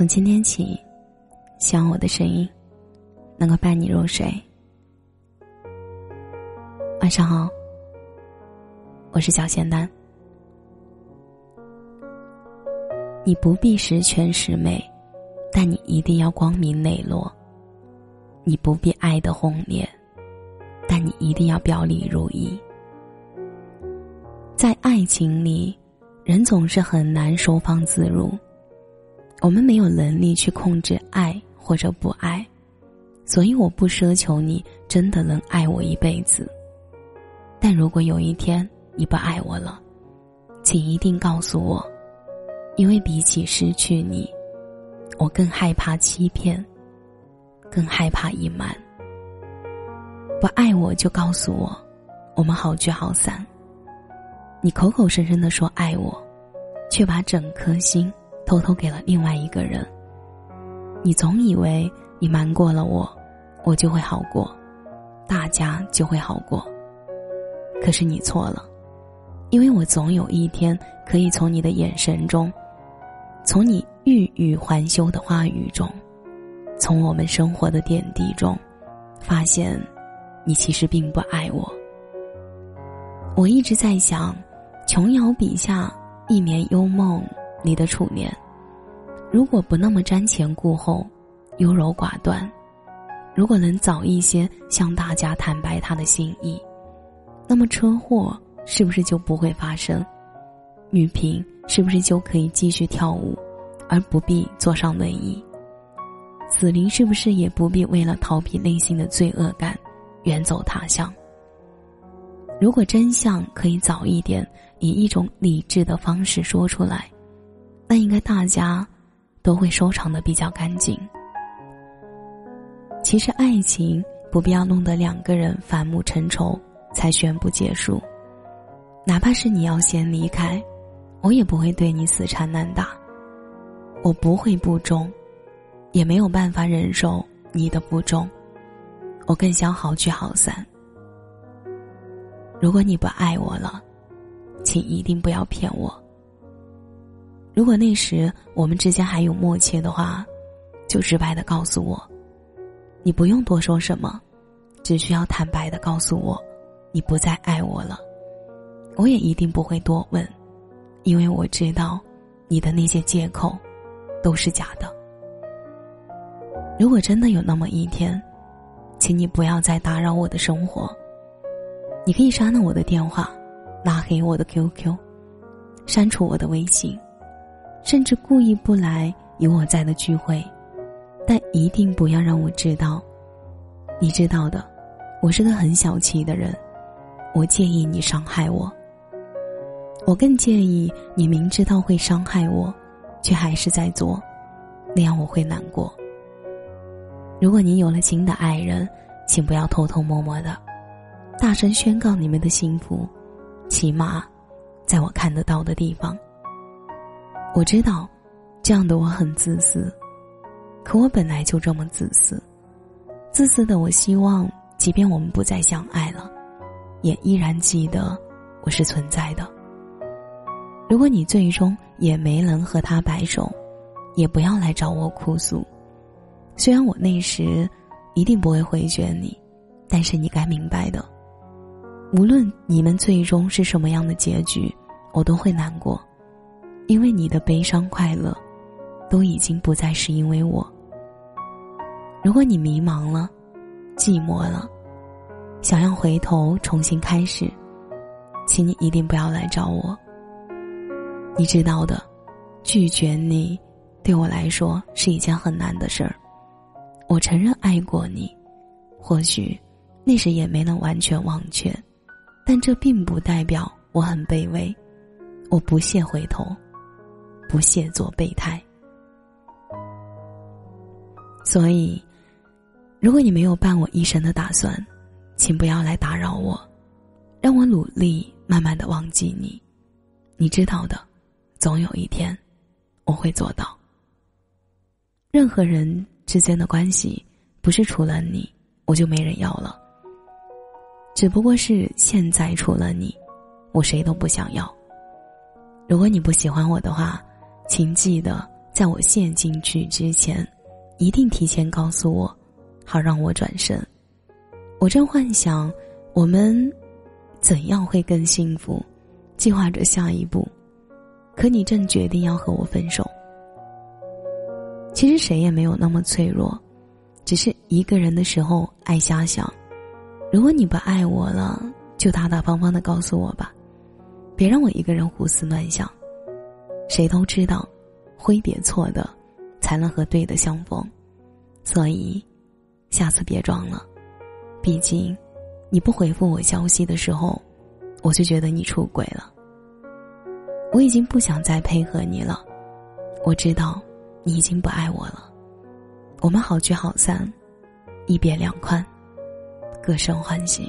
从今天起，希望我的声音能够伴你入睡。晚上好，我是小仙丹。你不必十全十美，但你一定要光明磊落；你不必爱的轰烈，但你一定要表里如一。在爱情里，人总是很难收放自如。我们没有能力去控制爱或者不爱，所以我不奢求你真的能爱我一辈子。但如果有一天你不爱我了，请一定告诉我，因为比起失去你，我更害怕欺骗，更害怕隐瞒。不爱我就告诉我，我们好聚好散。你口口声声的说爱我，却把整颗心。偷偷给了另外一个人。你总以为你瞒过了我，我就会好过，大家就会好过。可是你错了，因为我总有一天可以从你的眼神中，从你欲语还休的话语中，从我们生活的点滴中，发现你其实并不爱我。我一直在想，琼瑶笔下《一帘幽梦》。你的初恋，如果不那么瞻前顾后、优柔寡断，如果能早一些向大家坦白他的心意，那么车祸是不是就不会发生？女平是不是就可以继续跳舞，而不必坐上轮椅？紫菱是不是也不必为了逃避内心的罪恶感，远走他乡？如果真相可以早一点以一种理智的方式说出来。那应该大家都会收场的比较干净。其实爱情不必要弄得两个人反目成仇才宣布结束，哪怕是你要先离开，我也不会对你死缠烂打。我不会不忠，也没有办法忍受你的不忠，我更想好聚好散。如果你不爱我了，请一定不要骗我。如果那时我们之间还有默契的话，就直白的告诉我，你不用多说什么，只需要坦白的告诉我，你不再爱我了，我也一定不会多问，因为我知道，你的那些借口，都是假的。如果真的有那么一天，请你不要再打扰我的生活，你可以删了我的电话，拉黑我的 QQ，删除我的微信。甚至故意不来有我在的聚会，但一定不要让我知道。你知道的，我是个很小气的人，我介意你伤害我。我更介意你明知道会伤害我，却还是在做，那样我会难过。如果你有了新的爱人，请不要偷偷摸摸的，大声宣告你们的幸福，起码，在我看得到的地方。我知道，这样的我很自私，可我本来就这么自私。自私的我希望，即便我们不再相爱了，也依然记得我是存在的。如果你最终也没能和他白首，也不要来找我哭诉。虽然我那时一定不会回绝你，但是你该明白的，无论你们最终是什么样的结局，我都会难过。因为你的悲伤、快乐，都已经不再是因为我。如果你迷茫了、寂寞了，想要回头重新开始，请你一定不要来找我。你知道的，拒绝你，对我来说是一件很难的事儿。我承认爱过你，或许那时也没能完全忘却，但这并不代表我很卑微，我不屑回头。不屑做备胎，所以，如果你没有伴我一生的打算，请不要来打扰我，让我努力慢慢的忘记你。你知道的，总有一天，我会做到。任何人之间的关系，不是除了你，我就没人要了。只不过是现在除了你，我谁都不想要。如果你不喜欢我的话。请记得在我陷进去之前，一定提前告诉我，好让我转身。我正幻想我们怎样会更幸福，计划着下一步，可你正决定要和我分手。其实谁也没有那么脆弱，只是一个人的时候爱瞎想。如果你不爱我了，就大大方方的告诉我吧，别让我一个人胡思乱想。谁都知道，挥别错的，才能和对的相逢。所以，下次别装了。毕竟，你不回复我消息的时候，我就觉得你出轨了。我已经不想再配合你了。我知道，你已经不爱我了。我们好聚好散，一别两宽，各生欢喜。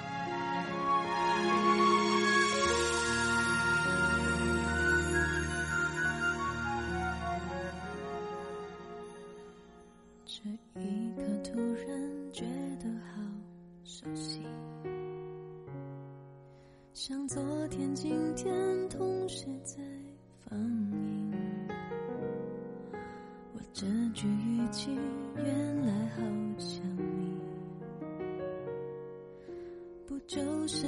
这一刻突然觉得好熟悉。像昨天、今天同时在放映，我这句语气原来好像你，不就是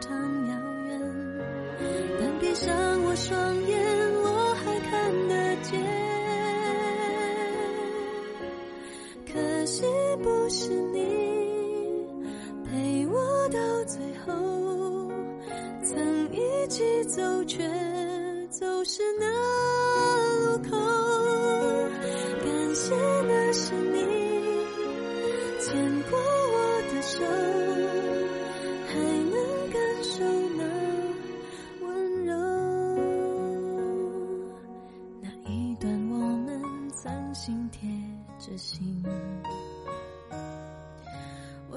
常遥远，但闭上我双眼，我还看得见。可惜不是你陪我到最后，曾一起走，却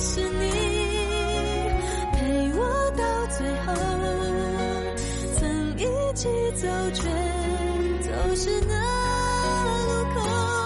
是你陪我到最后曾一起走却走失那路口。